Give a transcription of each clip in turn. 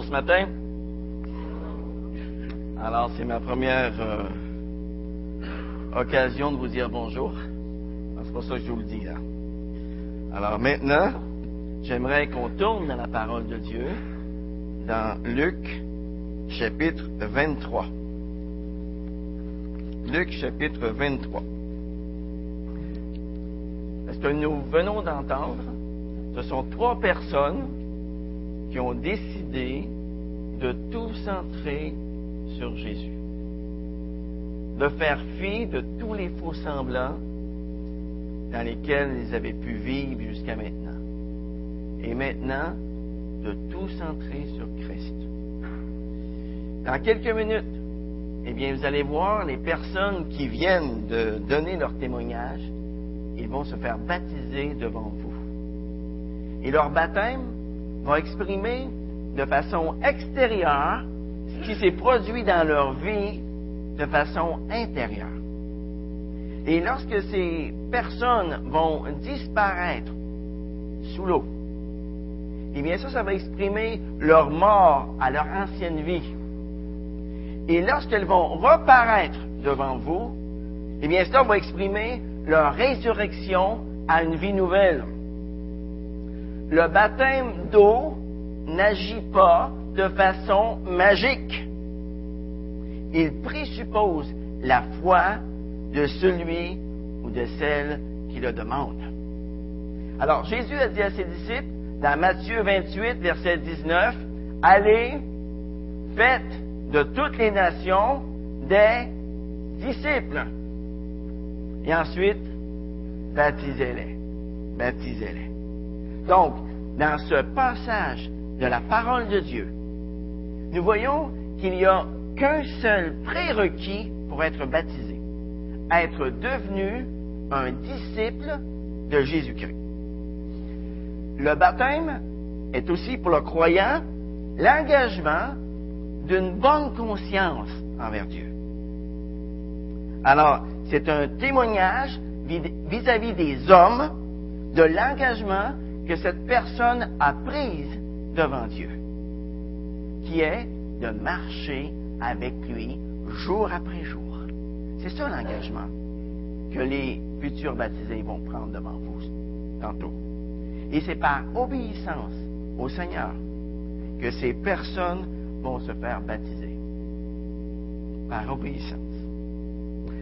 ce matin? Alors, c'est ma première euh, occasion de vous dire bonjour. C'est pour ça que je vous le dis là. Alors maintenant, j'aimerais qu'on tourne dans la parole de Dieu, dans Luc, chapitre 23. Luc, chapitre 23. Ce que nous venons d'entendre, ce sont trois personnes qui ont décidé de tout centrer sur Jésus, de faire fi de tous les faux semblants dans lesquels ils avaient pu vivre jusqu'à maintenant, et maintenant de tout centrer sur Christ. Dans quelques minutes, eh bien, vous allez voir les personnes qui viennent de donner leur témoignage, ils vont se faire baptiser devant vous. Et leur baptême va exprimer de façon extérieure ce qui s'est produit dans leur vie de façon intérieure. Et lorsque ces personnes vont disparaître sous l'eau, eh bien ça, ça va exprimer leur mort à leur ancienne vie. Et lorsqu'elles vont reparaître devant vous, eh bien cela va exprimer leur résurrection à une vie nouvelle. Le baptême d'eau n'agit pas de façon magique. Il présuppose la foi de celui ou de celle qui le demande. Alors Jésus a dit à ses disciples dans Matthieu 28, verset 19, Allez, faites de toutes les nations des disciples. Et ensuite, baptisez-les. Baptisez-les. Donc, dans ce passage de la parole de Dieu, nous voyons qu'il n'y a qu'un seul prérequis pour être baptisé, être devenu un disciple de Jésus-Christ. Le baptême est aussi pour le croyant l'engagement d'une bonne conscience envers Dieu. Alors, c'est un témoignage vis-à-vis des hommes de l'engagement que cette personne a prise devant Dieu, qui est de marcher avec lui jour après jour. C'est ça l'engagement que les futurs baptisés vont prendre devant vous tantôt. Et c'est par obéissance au Seigneur que ces personnes vont se faire baptiser. Par obéissance.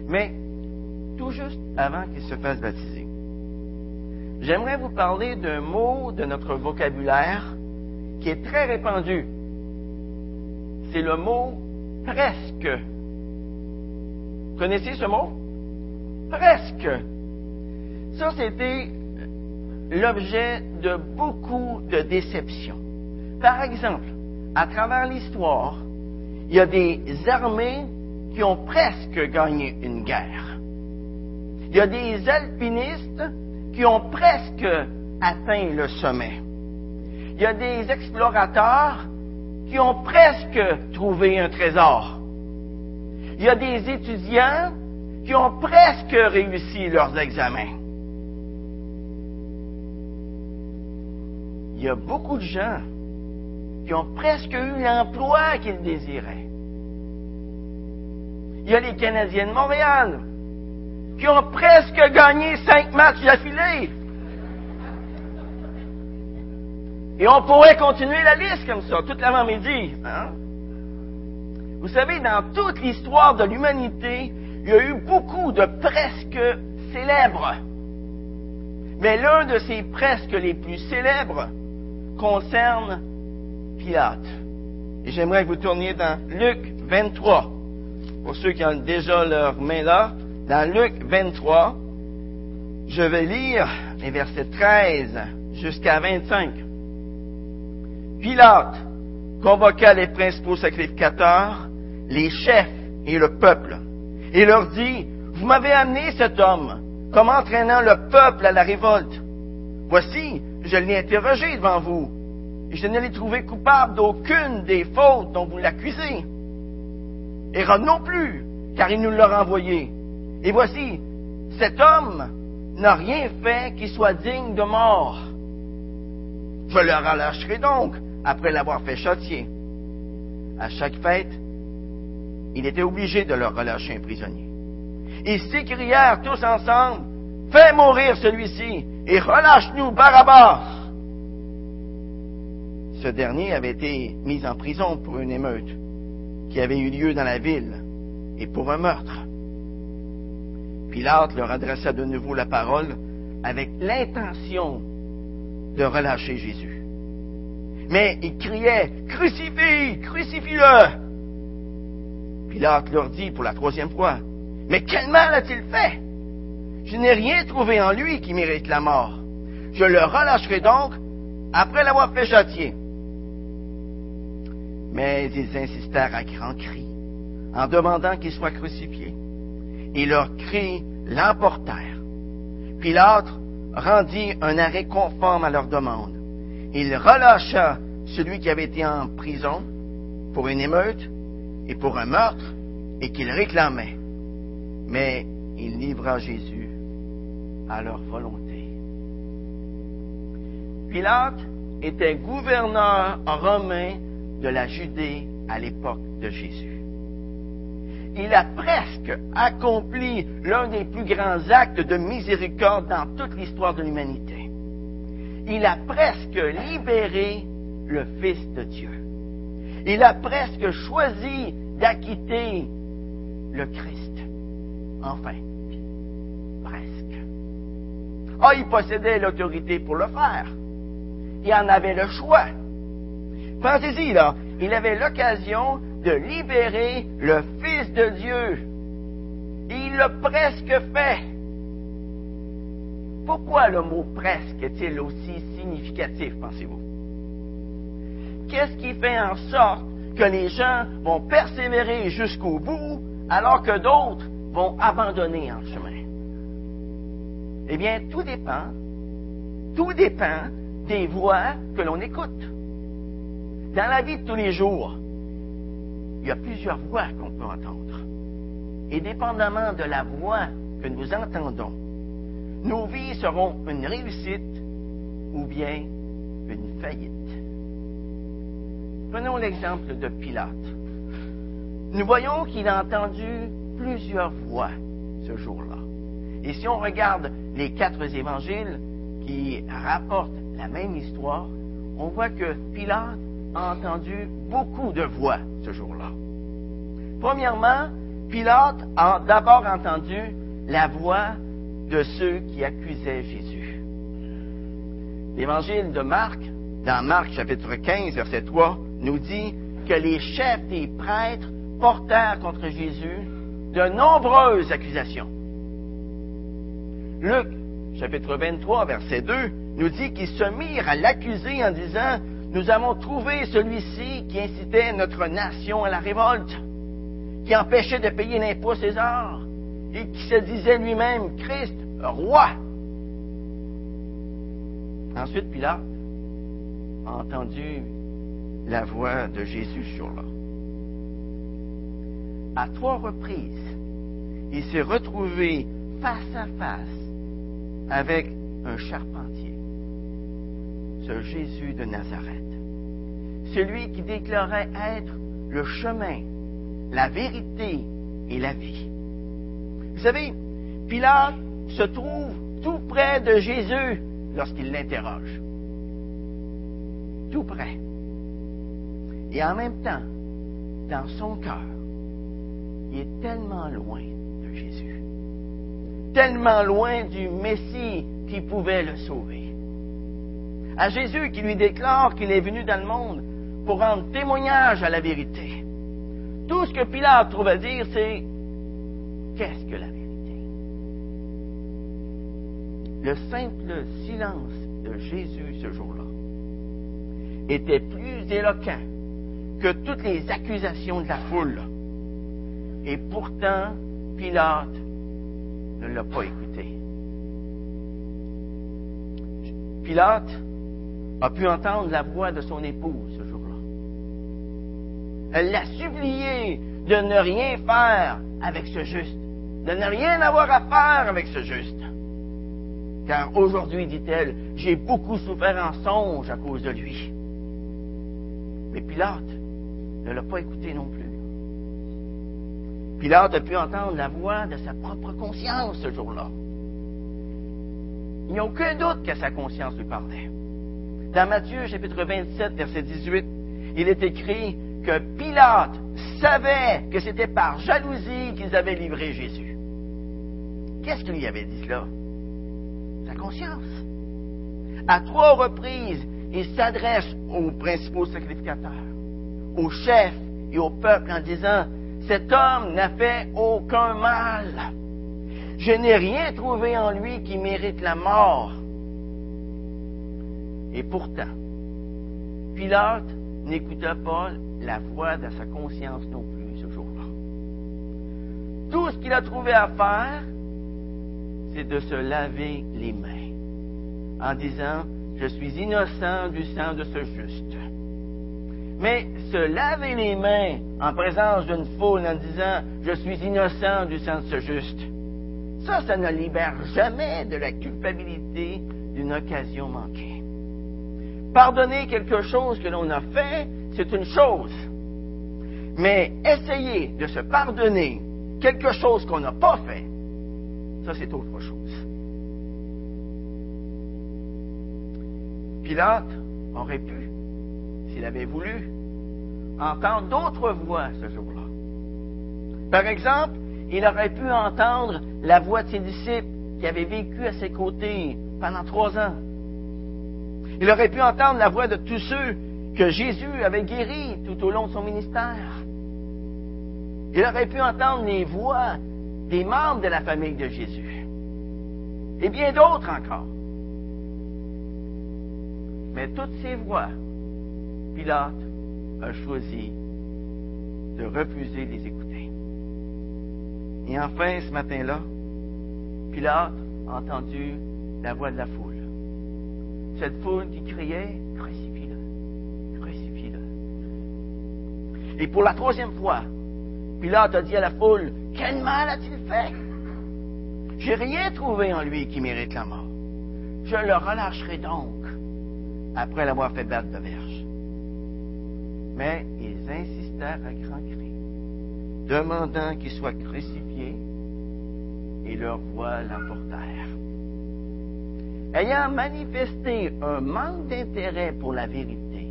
Mais, tout juste avant qu'ils se fassent baptiser, j'aimerais vous parler d'un mot de notre vocabulaire qui est très répandu. C'est le mot presque. Connaissez ce mot? Presque. Ça, c'était l'objet de beaucoup de déceptions. Par exemple, à travers l'histoire, il y a des armées qui ont presque gagné une guerre. Il y a des alpinistes qui ont presque atteint le sommet. Il y a des explorateurs qui ont presque trouvé un trésor. Il y a des étudiants qui ont presque réussi leurs examens. Il y a beaucoup de gens qui ont presque eu l'emploi qu'ils désiraient. Il y a les Canadiens de Montréal qui ont presque gagné cinq matchs d'affilée. Et on pourrait continuer la liste comme ça, toute l'avant-midi. Hein? Vous savez, dans toute l'histoire de l'humanité, il y a eu beaucoup de presque célèbres. Mais l'un de ces presque les plus célèbres concerne Pilate. Et j'aimerais que vous tourniez dans Luc 23. Pour ceux qui ont déjà leur main là, dans Luc 23, je vais lire les versets 13 jusqu'à 25. Pilate convoqua les principaux sacrificateurs, les chefs et le peuple, et leur dit, Vous m'avez amené cet homme comme entraînant le peuple à la révolte. Voici, je l'ai interrogé devant vous, et je ne l'ai trouvé coupable d'aucune des fautes dont vous l'accusez. Hérode non plus, car il nous l'a renvoyé. Et voici, cet homme n'a rien fait qui soit digne de mort. Je le relâcherai donc après l'avoir fait châtier. à chaque fête, il était obligé de leur relâcher un prisonnier. Ils s'écrièrent tous ensemble, Fais mourir celui-ci et relâche-nous Barabbas. Ce dernier avait été mis en prison pour une émeute qui avait eu lieu dans la ville et pour un meurtre. Pilate leur adressa de nouveau la parole avec l'intention de relâcher Jésus. Mais ils criaient, Crucifie, crucifie-le. Pilate leur dit pour la troisième fois, Mais quel mal a-t-il fait? Je n'ai rien trouvé en lui qui mérite la mort. Je le relâcherai donc après l'avoir fait châtier. Mais ils insistèrent à grands cris en demandant qu'il soit crucifié. Et leurs cris l'emportèrent. Pilate rendit un arrêt conforme à leur demande. Il relâcha celui qui avait été en prison pour une émeute et pour un meurtre et qu'il réclamait. Mais il livra Jésus à leur volonté. Pilate était gouverneur romain de la Judée à l'époque de Jésus. Il a presque accompli l'un des plus grands actes de miséricorde dans toute l'histoire de l'humanité. Il a presque libéré le Fils de Dieu. Il a presque choisi d'acquitter le Christ. Enfin, presque. Ah, il possédait l'autorité pour le faire. Il en avait le choix. Pensez-y, là, il avait l'occasion de libérer le Fils de Dieu. Il l'a presque fait. Pourquoi le mot presque est-il aussi significatif, pensez-vous? Qu'est-ce qui fait en sorte que les gens vont persévérer jusqu'au bout alors que d'autres vont abandonner en chemin? Eh bien, tout dépend, tout dépend des voix que l'on écoute. Dans la vie de tous les jours, il y a plusieurs voix qu'on peut entendre. Et dépendamment de la voix que nous entendons, nos vies seront une réussite ou bien une faillite. Prenons l'exemple de Pilate. Nous voyons qu'il a entendu plusieurs voix ce jour-là. Et si on regarde les quatre évangiles qui rapportent la même histoire, on voit que Pilate a entendu beaucoup de voix ce jour-là. Premièrement, Pilate a d'abord entendu la voix de ceux qui accusaient Jésus. L'évangile de Marc, dans Marc chapitre 15, verset 3, nous dit que les chefs des prêtres portèrent contre Jésus de nombreuses accusations. Luc, chapitre 23, verset 2, nous dit qu'ils se mirent à l'accuser en disant, nous avons trouvé celui-ci qui incitait notre nation à la révolte, qui empêchait de payer l'impôt César et qui se disait lui-même Christ, roi. Ensuite, Pilate a entendu la voix de Jésus sur là. À trois reprises, il s'est retrouvé face à face avec un charpentier, ce Jésus de Nazareth, celui qui déclarait être le chemin, la vérité et la vie. Vous savez, Pilate se trouve tout près de Jésus lorsqu'il l'interroge. Tout près. Et en même temps, dans son cœur, il est tellement loin de Jésus, tellement loin du Messie qui pouvait le sauver. À Jésus qui lui déclare qu'il est venu dans le monde pour rendre témoignage à la vérité. Tout ce que Pilate trouve à dire, c'est qu'est-ce que la vérité? Le simple silence de Jésus ce jour-là était plus éloquent que toutes les accusations de la foule. Et pourtant, Pilate ne l'a pas écouté. Pilate a pu entendre la voix de son épouse ce jour-là. Elle l'a supplié de ne rien faire avec ce juste, de ne rien avoir à faire avec ce juste. Car aujourd'hui, dit-elle, j'ai beaucoup souffert en songe à cause de lui. Mais Pilate ne l'a pas écouté non plus. Pilate a pu entendre la voix de sa propre conscience ce jour-là. Il n'y a aucun doute que sa conscience lui parlait. Dans Matthieu chapitre 27, verset 18, il est écrit que Pilate savait que c'était par jalousie qu'ils avaient livré Jésus. Qu'est-ce qu'il lui avait dit cela? Sa conscience. À trois reprises, il s'adresse aux principaux sacrificateurs, aux chefs et au peuple en disant, cet homme n'a fait aucun mal. Je n'ai rien trouvé en lui qui mérite la mort. Et pourtant, Pilate n'écouta pas la voix de sa conscience non plus ce jour-là. Tout ce qu'il a trouvé à faire, c'est de se laver les mains en disant, je suis innocent du sang de ce juste. Mais se laver les mains en présence d'une foule en disant, je suis innocent du sang de ce juste, ça, ça ne libère jamais de la culpabilité d'une occasion manquée. Pardonner quelque chose que l'on a fait, c'est une chose. Mais essayer de se pardonner quelque chose qu'on n'a pas fait, ça c'est autre chose. Pilate aurait pu, s'il avait voulu, entendre d'autres voix ce jour-là. Par exemple, il aurait pu entendre la voix de ses disciples qui avaient vécu à ses côtés pendant trois ans. Il aurait pu entendre la voix de tous ceux que Jésus avait guéris tout au long de son ministère. Il aurait pu entendre les voix des membres de la famille de Jésus. Et bien d'autres encore. Mais toutes ces voix, Pilate a choisi de refuser de les écouter. Et enfin, ce matin-là, Pilate a entendu la voix de la foule. Cette foule qui criait, crucifie-le, crucifie-le. Et pour la troisième fois, Pilate a dit à la foule, quel mal a-t-il fait? J'ai rien trouvé en lui qui mérite la mort. Je le relâcherai donc après l'avoir fait battre de verge. Mais ils insistèrent à grands cris, demandant qu'il soit crucifié, et leur voix l'emportèrent. Ayant manifesté un manque d'intérêt pour la vérité,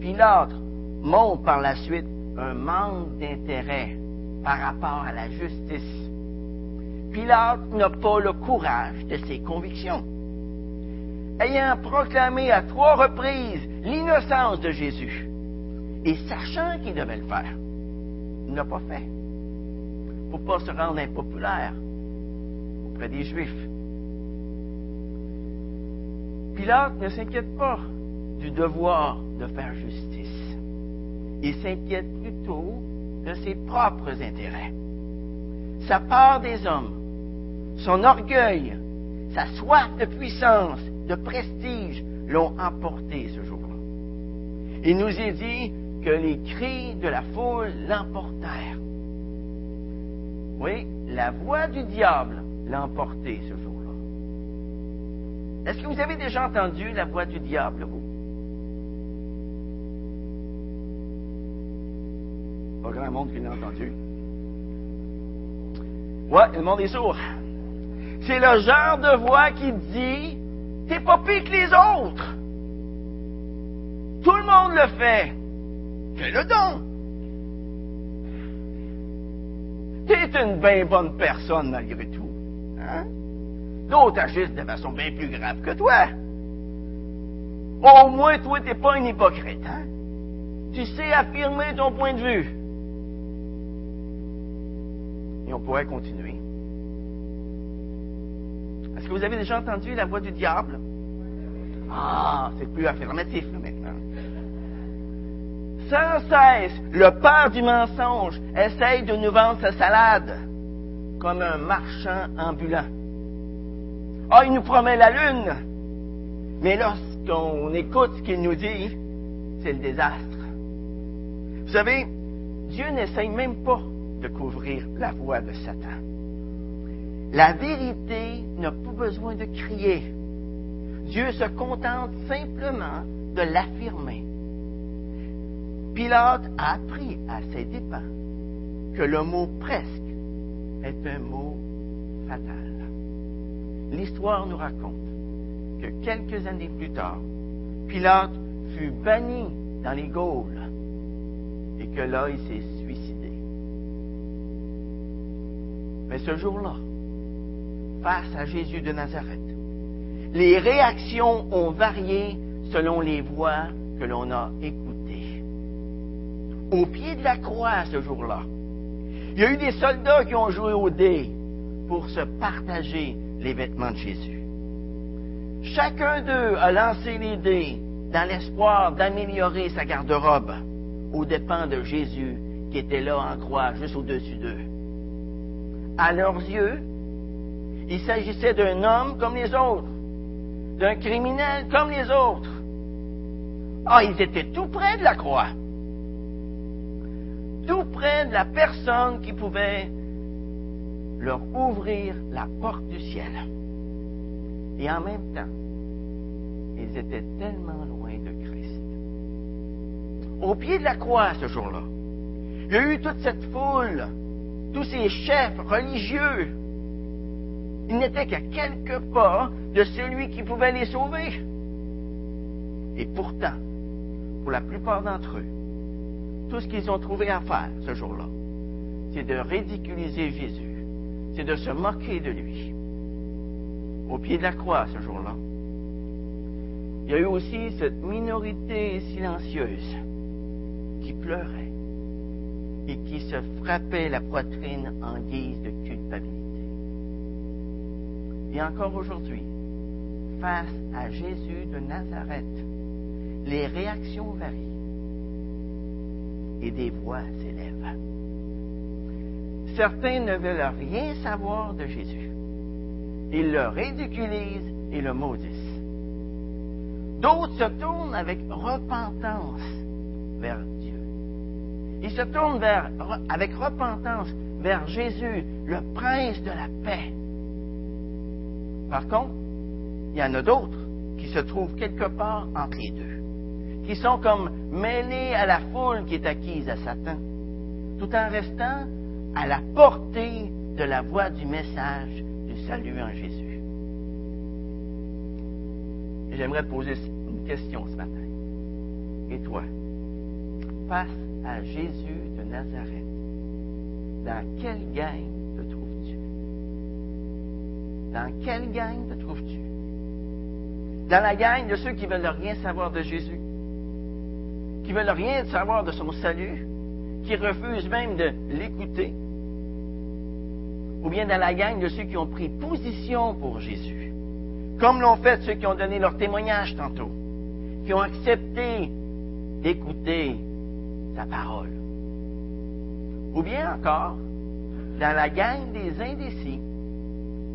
Pilate montre par la suite un manque d'intérêt par rapport à la justice. Pilate n'a pas le courage de ses convictions. Ayant proclamé à trois reprises l'innocence de Jésus, et sachant qu'il devait le faire, il n'a pas fait. Pour pas se rendre impopulaire auprès des Juifs. Pilate ne s'inquiète pas du devoir de faire justice. Il s'inquiète plutôt de ses propres intérêts. Sa part des hommes, son orgueil, sa soif de puissance, de prestige l'ont emporté ce jour-là. Il nous est dit que les cris de la foule l'emportèrent. Oui, la voix du diable l'a emporté ce jour-là. Est-ce que vous avez déjà entendu la voix du diable, vous? Pas grand monde qui l'a entendu. Ouais, le monde est sourd. C'est le genre de voix qui dit T'es pas pire que les autres. Tout le monde le fait. Fais-le donc. T'es une bien bonne personne malgré tout. Hein? D'autres agissent de façon bien plus grave que toi. Au moins, toi, t'es pas un hypocrite. Hein? Tu sais affirmer ton point de vue. Et on pourrait continuer. Est-ce que vous avez déjà entendu la voix du diable? Ah, c'est plus affirmatif maintenant. Sans cesse, le père du mensonge essaye de nous vendre sa salade comme un marchand ambulant. Ah, il nous promet la lune, mais lorsqu'on écoute ce qu'il nous dit, c'est le désastre. Vous savez, Dieu n'essaye même pas de couvrir la voix de Satan. La vérité n'a pas besoin de crier. Dieu se contente simplement de l'affirmer. Pilate a appris à ses dépens que le mot presque est un mot fatal. L'histoire nous raconte que quelques années plus tard, Pilate fut banni dans les Gaules et que là, il s'est suicidé. Mais ce jour-là, face à Jésus de Nazareth, les réactions ont varié selon les voix que l'on a écoutées. Au pied de la croix ce jour-là, il y a eu des soldats qui ont joué au dé pour se partager les vêtements de Jésus. Chacun d'eux a lancé les dés dans l'espoir d'améliorer sa garde-robe aux dépens de Jésus qui était là en croix juste au-dessus d'eux. À leurs yeux, il s'agissait d'un homme comme les autres, d'un criminel comme les autres. Ah, ils étaient tout près de la croix, tout près de la personne qui pouvait leur ouvrir la porte du ciel. Et en même temps, ils étaient tellement loin de Christ. Au pied de la croix ce jour-là, il y a eu toute cette foule, tous ces chefs religieux. Ils n'étaient qu'à quelques pas de celui qui pouvait les sauver. Et pourtant, pour la plupart d'entre eux, tout ce qu'ils ont trouvé à faire ce jour-là, c'est de ridiculiser Jésus, c'est de se moquer de lui. Au pied de la croix ce jour-là, il y a eu aussi cette minorité silencieuse qui pleurait et qui se frappait la poitrine en guise de culpabilité. Et encore aujourd'hui, face à Jésus de Nazareth, les réactions varient et des voix s'élèvent. Certains ne veulent rien savoir de Jésus. Ils le ridiculisent et le maudissent. D'autres se tournent avec repentance vers Ils se tournent vers, avec repentance vers Jésus, le prince de la paix. Par contre, il y en a d'autres qui se trouvent quelque part entre les deux, qui sont comme mêlés à la foule qui est acquise à Satan, tout en restant à la portée de la voix du message du salut en Jésus. J'aimerais poser une question ce matin. Et toi, face à Jésus de Nazareth, dans quelle gang te trouves-tu? Dans quelle gang te trouves-tu? Dans la gang de ceux qui veulent rien savoir de Jésus, qui veulent rien savoir de son salut, qui refusent même de l'écouter, ou bien dans la gang de ceux qui ont pris position pour Jésus, comme l'ont fait ceux qui ont donné leur témoignage tantôt, qui ont accepté d'écouter sa parole. Ou bien encore, dans la gang des indécis,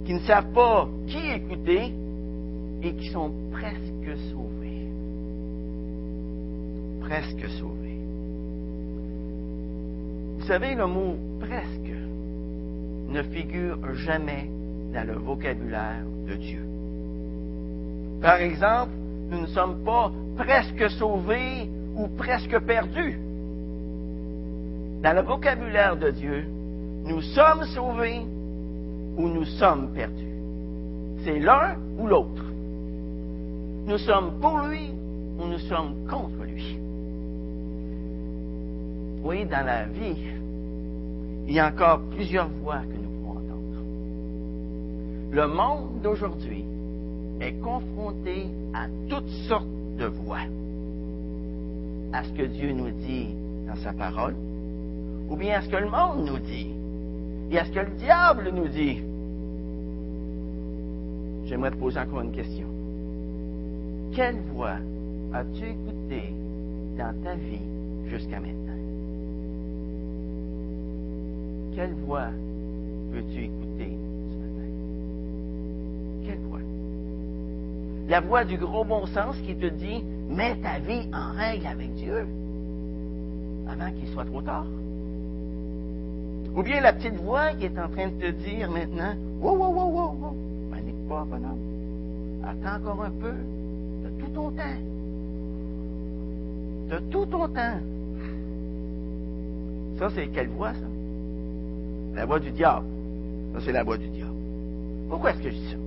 qui ne savent pas qui écouter et qui sont presque sauvés. Presque sauvés. Vous savez, le mot presque ne figure jamais dans le vocabulaire de Dieu. Par exemple, nous ne sommes pas presque sauvés ou presque perdus. Dans le vocabulaire de Dieu, nous sommes sauvés ou nous sommes perdus. C'est l'un ou l'autre. Nous sommes pour lui ou nous sommes contre lui. Oui, dans la vie, il y a encore plusieurs voix que nous pouvons entendre. Le monde d'aujourd'hui est confronté à toutes sortes de voix. À ce que Dieu nous dit dans sa parole, ou bien à ce que le monde nous dit, et à ce que le diable nous dit? J'aimerais te poser encore une question. Quelle voix as-tu écouté dans ta vie jusqu'à maintenant? Quelle voix veux-tu écouter ce matin? Quelle voix? La voix du gros bon sens qui te dit, mets ta vie en règle avec Dieu avant qu'il soit trop tard. Ou bien la petite voix qui est en train de te dire maintenant, wow, wow, wow, wow, wow, panique pas, bonhomme. Attends encore un peu. De tout ton temps. De tout ton temps. Ça, c'est quelle voix, ça? La voix du diable. Ça, c'est la voix du diable. Pourquoi est-ce que je dis ça?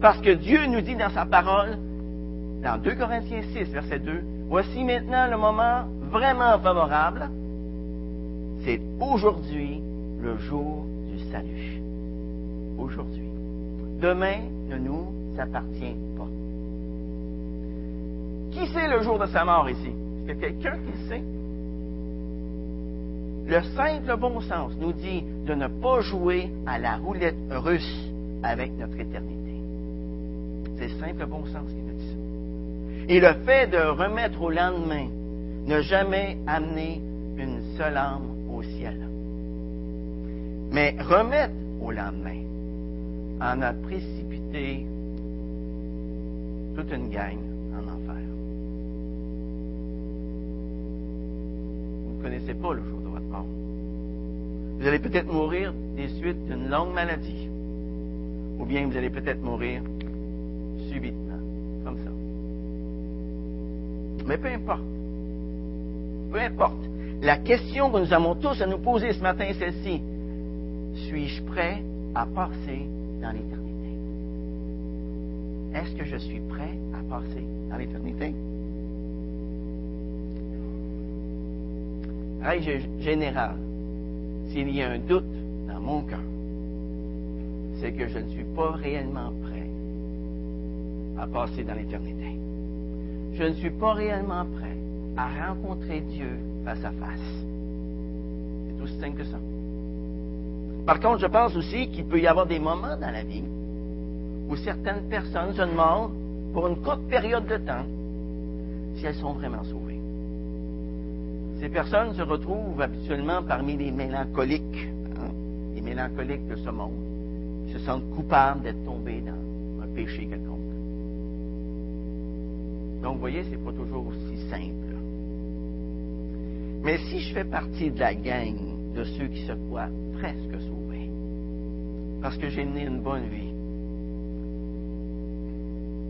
Parce que Dieu nous dit dans sa parole, dans 2 Corinthiens 6, verset 2, Voici maintenant le moment vraiment favorable. C'est aujourd'hui le jour du salut. Aujourd'hui. Demain ne nous appartient pas. Qui sait le jour de sa mort ici? Est-ce que quelqu'un qui sait? Le simple bon sens nous dit de ne pas jouer à la roulette russe avec notre éternité. C'est le simple bon sens qui nous dit ça. Et le fait de remettre au lendemain, ne jamais amener une seule âme au ciel. Mais remettre au lendemain en a précipité toute une gang en enfer. Vous ne connaissez pas le jour de votre mort. Vous allez peut-être mourir des suites d'une longue maladie. Ou bien vous allez peut-être mourir subitement, comme ça. Mais peu importe. Peu importe. La question que nous avons tous à nous poser ce matin est celle-ci. Suis-je prêt à passer dans l'éternité? Est-ce que je suis prêt à passer dans l'éternité? Règle générale, s'il y a un doute dans mon cœur, c'est que je ne suis pas réellement prêt à passer dans l'éternité. Je ne suis pas réellement prêt à rencontrer Dieu face à face. C'est aussi simple que ça. Par contre, je pense aussi qu'il peut y avoir des moments dans la vie où certaines personnes se demandent, pour une courte période de temps, si elles sont vraiment sauvées. Ces personnes se retrouvent habituellement parmi les mélancoliques, hein, les mélancoliques de ce monde, qui se sentent coupables d'être tombés dans un péché quelconque. Donc, vous voyez, c'est pas toujours aussi simple. Mais si je fais partie de la gang de ceux qui se croient presque sauvés, parce que j'ai mené une bonne vie,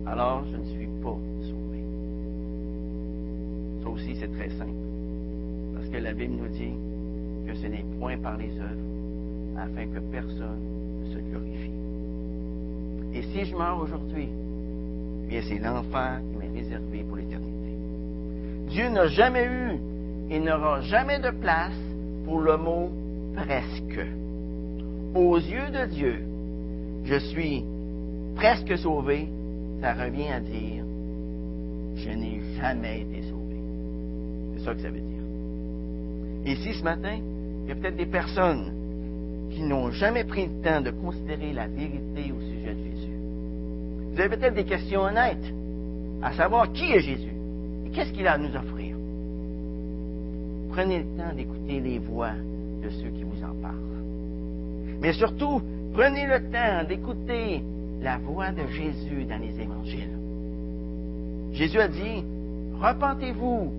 alors je ne suis pas sauvé. Ça aussi, c'est très simple. Parce que la Bible nous dit que ce n'est point par les œuvres, afin que personne ne se glorifie. Et si je meurs aujourd'hui, eh bien c'est l'enfer qui m'est réservé pour l'éternité. Dieu n'a jamais eu et n'aura jamais de place pour le mot presque. Aux yeux de Dieu, je suis presque sauvé, ça revient à dire je n'ai jamais été sauvé. C'est ça que ça veut dire. Ici, ce matin, il y a peut-être des personnes qui n'ont jamais pris le temps de considérer la vérité au sujet de Jésus. Vous avez peut-être des questions honnêtes, à savoir qui est Jésus? Et qu'est-ce qu'il a à nous offrir? Prenez le temps d'écouter les voix de ceux qui vous en parlent. Mais surtout, prenez le temps d'écouter la voix de Jésus dans les évangiles. Jésus a dit, repentez-vous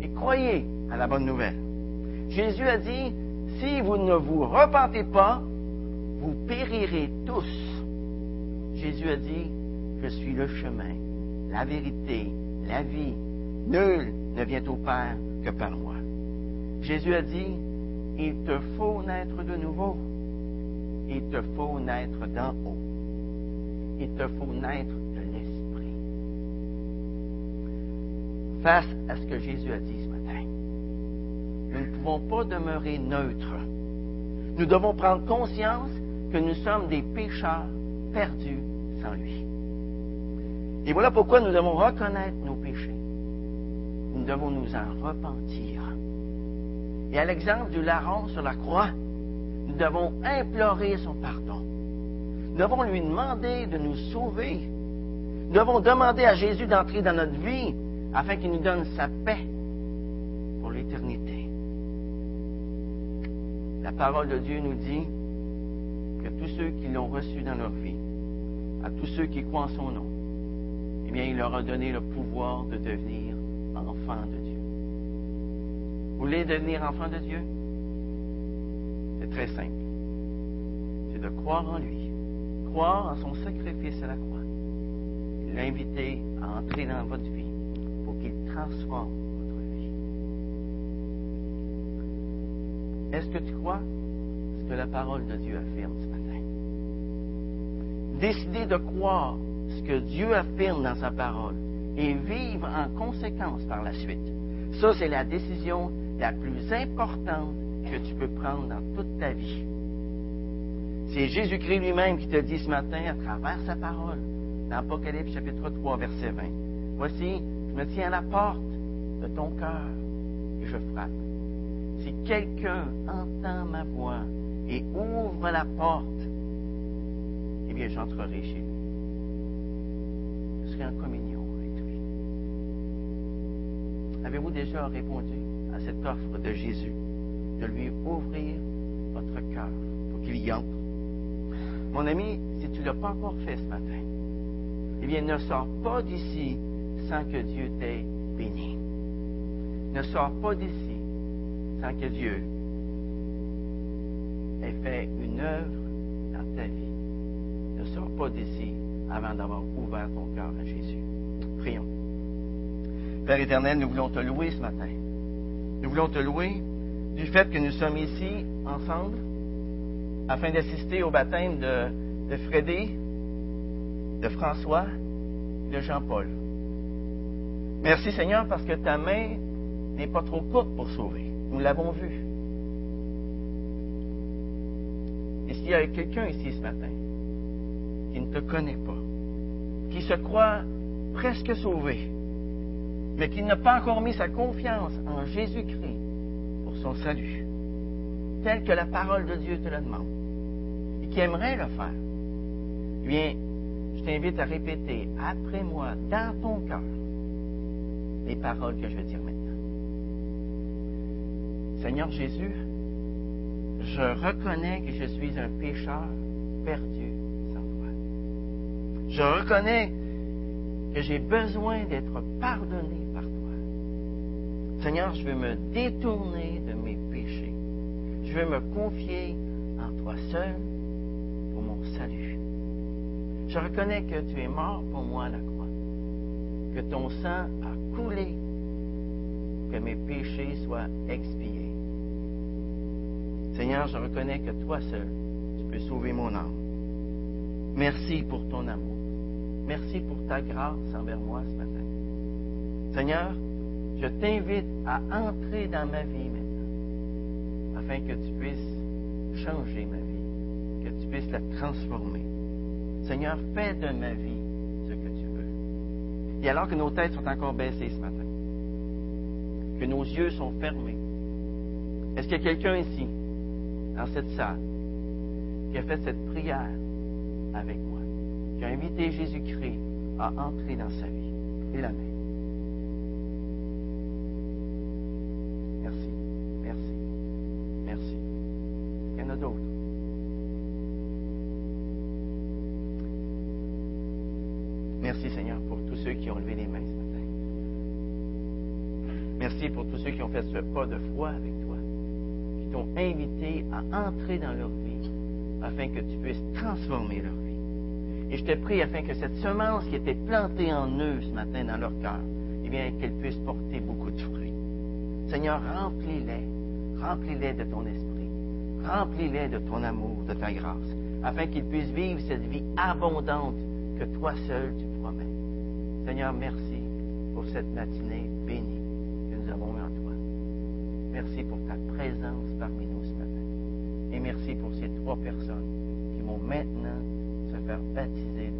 et croyez à la bonne nouvelle. Jésus a dit, si vous ne vous repentez pas, vous périrez tous. Jésus a dit, je suis le chemin, la vérité, la vie. Nul ne vient au Père que par moi. Jésus a dit, il te faut naître de nouveau. Il te faut naître d'en haut. Il te faut naître de l'Esprit. Face à ce que Jésus a dit ce matin, nous ne pouvons pas demeurer neutres. Nous devons prendre conscience que nous sommes des pécheurs perdus sans lui. Et voilà pourquoi nous devons reconnaître nos péchés. Nous devons nous en repentir. Et à l'exemple du larron sur la croix, nous devons implorer son pardon. Nous devons lui demander de nous sauver. Nous devons demander à Jésus d'entrer dans notre vie afin qu'il nous donne sa paix pour l'éternité. La parole de Dieu nous dit que tous ceux qui l'ont reçu dans leur vie, à tous ceux qui croient en son nom, eh bien, il leur a donné le pouvoir de devenir enfants de Dieu. Vous voulez devenir enfant de Dieu? C'est très simple. C'est de croire en lui, croire en son sacrifice à la croix, l'inviter à entrer dans votre vie pour qu'il transforme votre vie. Est-ce que tu crois ce que la parole de Dieu affirme ce matin? Décider de croire ce que Dieu affirme dans sa parole et vivre en conséquence par la suite. Ça, c'est la décision la plus importante que tu peux prendre dans toute ta vie. C'est Jésus-Christ lui-même qui te dit ce matin, à travers sa parole, dans Apocalypse chapitre 3, verset 20, Voici, je me tiens à la porte de ton cœur et je frappe. Si quelqu'un entend ma voix et ouvre la porte, eh bien, j'entrerai chez lui. Je serai en communion avec lui. Avez-vous déjà répondu cette offre de Jésus de lui ouvrir votre cœur pour qu'il y entre? Mon ami, si tu ne l'as pas encore fait ce matin, eh bien, ne sors pas d'ici sans que Dieu t'ait béni. Ne sors pas d'ici sans que Dieu ait fait une œuvre dans ta vie. Ne sors pas d'ici avant d'avoir ouvert ton cœur à Jésus. Prions. Père éternel, nous voulons te louer ce matin. Nous voulons te louer du fait que nous sommes ici ensemble afin d'assister au baptême de, de Frédé, de François, de Jean-Paul. Merci Seigneur parce que ta main n'est pas trop courte pour sauver. Nous l'avons vu. Et s'il y a quelqu'un ici ce matin qui ne te connaît pas, qui se croit presque sauvé, mais qui n'a pas encore mis sa confiance en Jésus-Christ pour son salut, tel que la parole de Dieu te le demande, et qui aimerait le faire, bien, je t'invite à répéter après moi, dans ton cœur, les paroles que je vais dire maintenant. Seigneur Jésus, je reconnais que je suis un pécheur perdu sans toi. Je reconnais que j'ai besoin d'être pardonné par toi. Seigneur, je veux me détourner de mes péchés. Je veux me confier en toi seul pour mon salut. Je reconnais que tu es mort pour moi à la croix, que ton sang a coulé, que mes péchés soient expiés. Seigneur, je reconnais que toi seul, tu peux sauver mon âme. Merci pour ton amour. Merci pour ta grâce envers moi ce matin. Seigneur, je t'invite à entrer dans ma vie maintenant, afin que tu puisses changer ma vie, que tu puisses la transformer. Seigneur, fais de ma vie ce que tu veux. Et alors que nos têtes sont encore baissées ce matin, que nos yeux sont fermés, est-ce qu'il y a quelqu'un ici, dans cette salle, qui a fait cette prière avec moi, qui a invité Jésus-Christ à entrer dans sa vie? Et la main. Merci, merci, merci. Il y en a d'autres. Merci Seigneur pour tous ceux qui ont levé les mains ce matin. Merci pour tous ceux qui ont fait ce pas de foi avec toi, qui t'ont invité à entrer dans leur vie afin que tu puisses transformer leur vie. Et je te prie afin que cette semence qui était plantée en eux ce matin dans leur cœur, eh bien, qu'elle puisse porter beaucoup de fruits. Seigneur, remplis-les, remplis-les de ton esprit, remplis-les de ton amour, de ta grâce, afin qu'ils puissent vivre cette vie abondante que toi seul tu promets. Seigneur, merci pour cette matinée bénie que nous avons en toi. Merci pour ta présence parmi nous ce matin. Et merci pour ces trois personnes qui vont maintenant faire baptiser